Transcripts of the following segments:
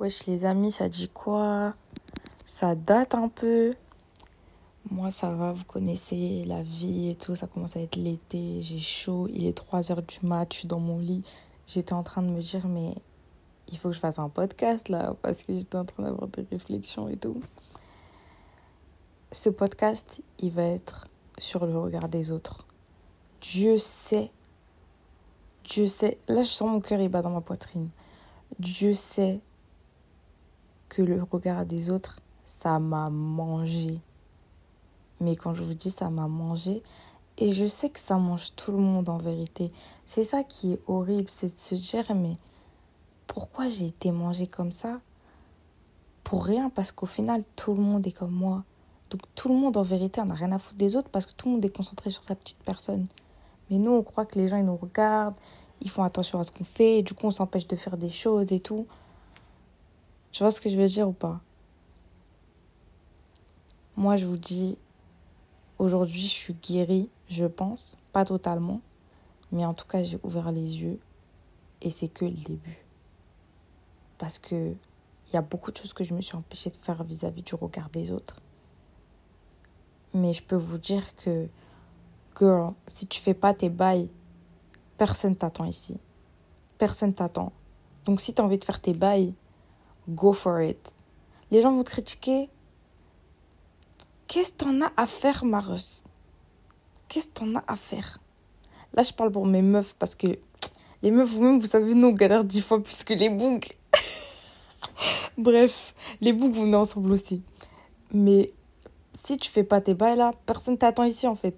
Wesh les amis, ça dit quoi? Ça date un peu. Moi ça va, vous connaissez la vie et tout, ça commence à être l'été, j'ai chaud, il est 3h du mat, je suis dans mon lit. J'étais en train de me dire mais il faut que je fasse un podcast là parce que j'étais en train d'avoir des réflexions et tout. Ce podcast, il va être sur le regard des autres. Dieu sait, Dieu sait, là je sens mon cœur il bat dans ma poitrine. Dieu sait que le regard des autres, ça m'a mangé. Mais quand je vous dis ça m'a mangé, et je sais que ça mange tout le monde en vérité. C'est ça qui est horrible, c'est de se dire, mais pourquoi j'ai été mangé comme ça? Pour rien, parce qu'au final, tout le monde est comme moi. Donc tout le monde en vérité, n'a rien à foutre des autres parce que tout le monde est concentré sur sa petite personne. Mais nous, on croit que les gens, ils nous regardent, ils font attention à ce qu'on fait, et du coup, on s'empêche de faire des choses et tout. Tu vois ce que je veux dire ou pas? Moi, je vous dis, aujourd'hui, je suis guérie, je pense. Pas totalement. Mais en tout cas, j'ai ouvert les yeux. Et c'est que le début. Parce que il y a beaucoup de choses que je me suis empêchée de faire vis-à-vis du regard des autres. Mais je peux vous dire que, girl, si tu fais pas tes bails, personne t'attend ici. Personne t'attend. Donc si tu as envie de faire tes bails, go for it. Les gens vont critiquer. Qu'est-ce que t'en as à faire, Maros Qu'est-ce que t'en as à faire? Là, je parle pour mes meufs parce que les meufs, vous-même, vous savez, nous, on galère dix fois plus que les boucs. Bref, les boucs, vous venez ensemble aussi. Mais si tu fais pas tes bails là, personne t'attend ici en fait.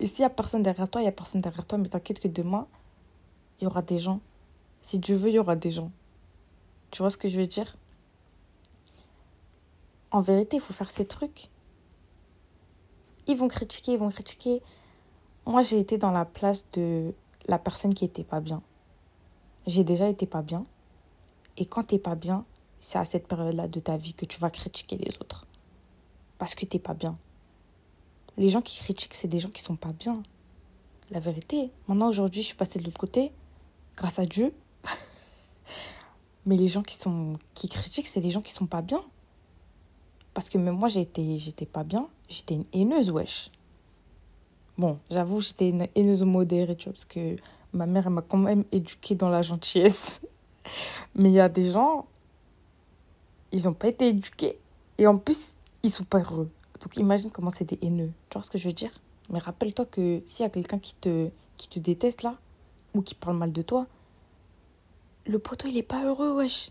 Et s'il y a personne derrière toi, il y a personne derrière toi, mais t'inquiète que demain, il y aura des gens. Si Dieu veut, il y aura des gens. Tu vois ce que je veux dire? En vérité, il faut faire ces trucs. Ils vont critiquer, ils vont critiquer. Moi, j'ai été dans la place de la personne qui était pas bien. J'ai déjà été pas bien. Et quand t'es pas bien, c'est à cette période-là de ta vie que tu vas critiquer les autres. Parce que t'es pas bien. Les gens qui critiquent, c'est des gens qui sont pas bien. La vérité. Maintenant, aujourd'hui, je suis passée de l'autre côté. Grâce à Dieu. Mais les gens qui, sont, qui critiquent, c'est les gens qui sont pas bien. Parce que même moi, j'étais, j'étais pas bien. J'étais une haineuse, wesh. Bon, j'avoue, j'étais une haineuse modérée, tu vois, parce que ma mère, elle m'a quand même éduquée dans la gentillesse. Mais il y a des gens, ils n'ont pas été éduqués. Et en plus, ils sont pas heureux. Donc imagine comment c'est des haineux. Tu vois ce que je veux dire? Mais rappelle-toi que s'il y a quelqu'un qui te, qui te déteste là, ou qui parle mal de toi, le poteau, il est pas heureux, wesh.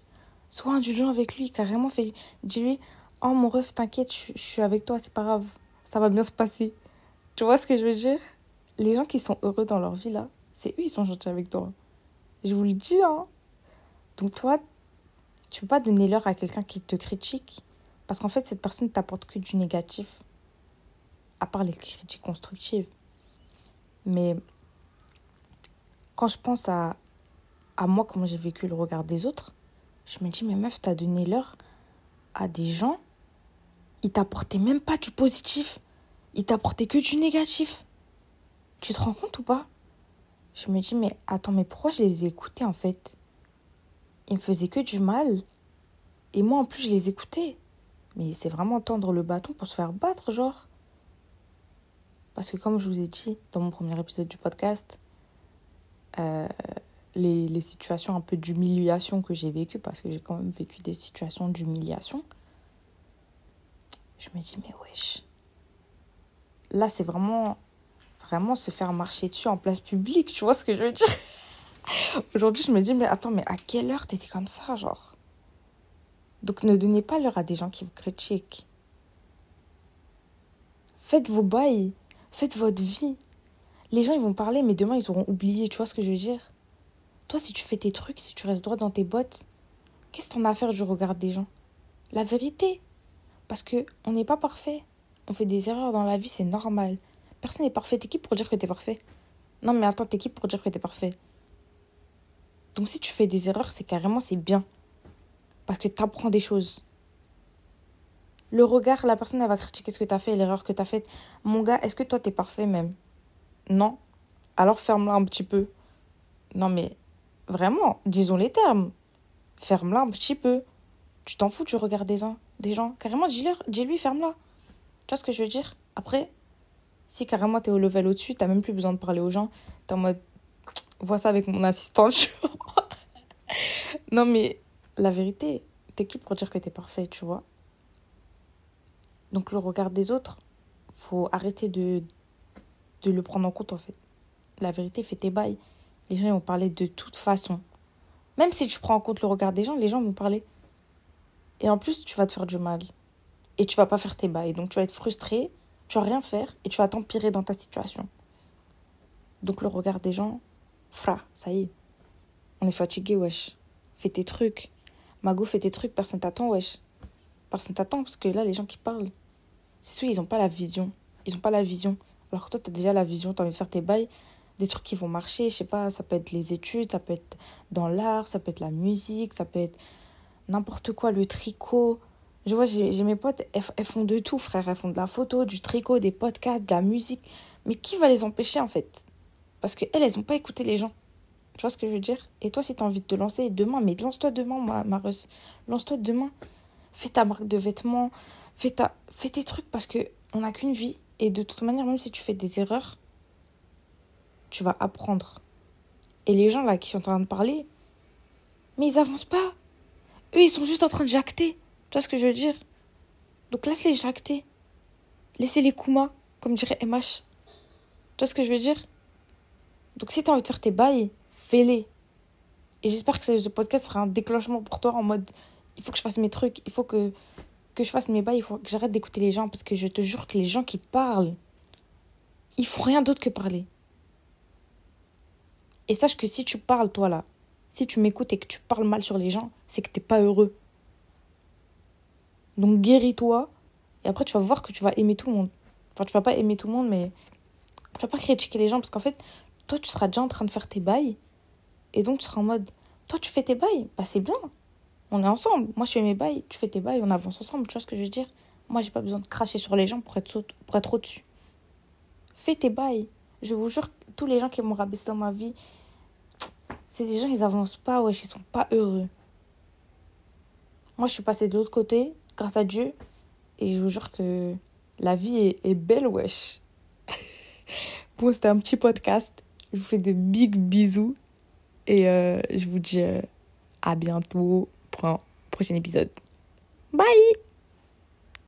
Sois indulgent avec lui, carrément. Fais, dis-lui, oh mon ref, t'inquiète, je, je suis avec toi, c'est pas grave. Ça va bien se passer. Tu vois ce que je veux dire? Les gens qui sont heureux dans leur vie, là, c'est eux, ils sont gentils avec toi. Je vous le dis, hein. Donc toi, tu peux pas donner l'heure à quelqu'un qui te critique. Parce qu'en fait, cette personne t'apporte que du négatif. À part les critiques constructives. Mais quand je pense à, à moi, comment j'ai vécu le regard des autres, je me dis, mais meuf, t'as donné l'heure à des gens, ils t'apportaient même pas du positif. Ils t'apportaient que du négatif. Tu te rends compte ou pas? Je me dis, mais attends, mais pourquoi je les ai écoutés en fait? Ils me faisaient que du mal. Et moi, en plus, je les écoutais. Mais c'est vraiment tendre le bâton pour se faire battre, genre. Parce que comme je vous ai dit dans mon premier épisode du podcast, euh, les, les situations un peu d'humiliation que j'ai vécues, parce que j'ai quand même vécu des situations d'humiliation, je me dis, mais wesh. Là, c'est vraiment, vraiment se faire marcher dessus en place publique, tu vois ce que je veux dire? Aujourd'hui, je me dis, mais attends, mais à quelle heure t'étais comme ça, genre? Donc ne donnez pas l'heure à des gens qui vous critiquent. Faites vos bails, faites votre vie. Les gens, ils vont parler, mais demain, ils auront oublié, tu vois ce que je veux dire? Toi, si tu fais tes trucs, si tu restes droit dans tes bottes, qu'est-ce que t'en as à faire du regard des gens? La vérité. Parce que on n'est pas parfait. On fait des erreurs dans la vie, c'est normal. Personne n'est parfait. T'es qui pour dire que t'es parfait? Non, mais attends, t'es qui pour dire que t'es parfait? Donc si tu fais des erreurs, c'est carrément, c'est bien. Parce que t'apprends des choses. Le regard, la personne, elle va critiquer ce que t'as fait, l'erreur que t'as faite. Mon gars, est-ce que toi, t'es parfait même? Non Alors ferme-la un petit peu. Non, mais vraiment, disons les termes. Ferme-la un petit peu. Tu t'en fous du regard des gens. Des gens. Carrément, dis-lui, ferme-la. Tu vois ce que je veux dire? Après, si carrément t'es au level au-dessus, t'as même plus besoin de parler aux gens. T'es en mode, vois ça avec mon assistant. non, mais la vérité, t'es qui pour dire que t'es parfait, tu vois? Donc, le regard des autres, faut arrêter de, de le prendre en compte, en fait. La vérité, fais tes bails. Les gens vont parler de toute façon. Même si tu prends en compte le regard des gens, les gens vont parler. Et en plus, tu vas te faire du mal. Et tu vas pas faire tes bails. Donc, tu vas être frustré, tu vas rien faire et tu vas t'empirer dans ta situation. Donc, le regard des gens, fra, ça y est. On est fatigué, wesh. Fais tes trucs. Mago, fais tes trucs, personne t'attend, wesh. Personne t'attend parce que là, les gens qui parlent, c'est sûr, ils ont pas la vision. Ils ont pas la vision. Alors toi, tu as déjà la vision, tu as envie de faire tes bails des trucs qui vont marcher. Je sais pas, ça peut être les études, ça peut être dans l'art, ça peut être la musique, ça peut être n'importe quoi, le tricot. Je vois, j'ai mes potes, elles, font de tout, frère. Elles font de la photo, du tricot, des podcasts, de la musique. Mais qui va les empêcher, en fait? Parce qu'elles, elles n'ont pas écouté les gens. Tu vois ce que je veux dire? Et toi, si tu as envie de te lancer demain, mais lance-toi demain, ma, ma Lance-toi demain. Fais ta marque de vêtements. Fais, ta, fais tes trucs parce que on n'a qu'une vie. Et de toute manière, même si tu fais des erreurs, tu vas apprendre. Et les gens là qui sont en train de parler, mais ils avancent pas. Eux, ils sont juste en train de jacter. Tu vois ce que je veux dire? Donc laisse-les jacter. Laissez-les Kuma, comme dirait MH. Tu vois ce que je veux dire? Donc si tu as envie de faire tes bails, fais-les. Et j'espère que ce podcast sera un déclenchement pour toi en mode il faut que je fasse mes trucs, il faut que, que je fasse mes bails, il faut que j'arrête d'écouter les gens parce que je te jure que les gens qui parlent, ils font rien d'autre que parler. Et sache que si tu parles, toi là, si tu m'écoutes et que tu parles mal sur les gens, c'est que t'es pas heureux. Donc guéris-toi. Et après, tu vas voir que tu vas aimer tout le monde. Enfin, tu vas pas aimer tout le monde, mais tu vas pas critiquer les gens parce qu'en fait, toi, tu seras déjà en train de faire tes bails. Et donc, tu seras en mode, toi, tu fais tes bails? Bah, c'est bien. On est ensemble. Moi, je fais mes bails. Tu fais tes bails. On avance ensemble. Tu vois ce que je veux dire? Moi, j'ai pas besoin de cracher sur les gens pour être, pour être au-dessus. Fais tes bails. Je vous jure, tous les gens qui m'ont rabaissé dans ma vie, c'est des gens, ils avancent pas, wesh, ils sont pas heureux. Moi, je suis passée de l'autre côté, grâce à Dieu, et je vous jure que la vie est, belle, wesh. bon, c'était un petit podcast. Je vous fais de big bisous, et euh, je vous dis euh, à bientôt pour un prochain épisode. Bye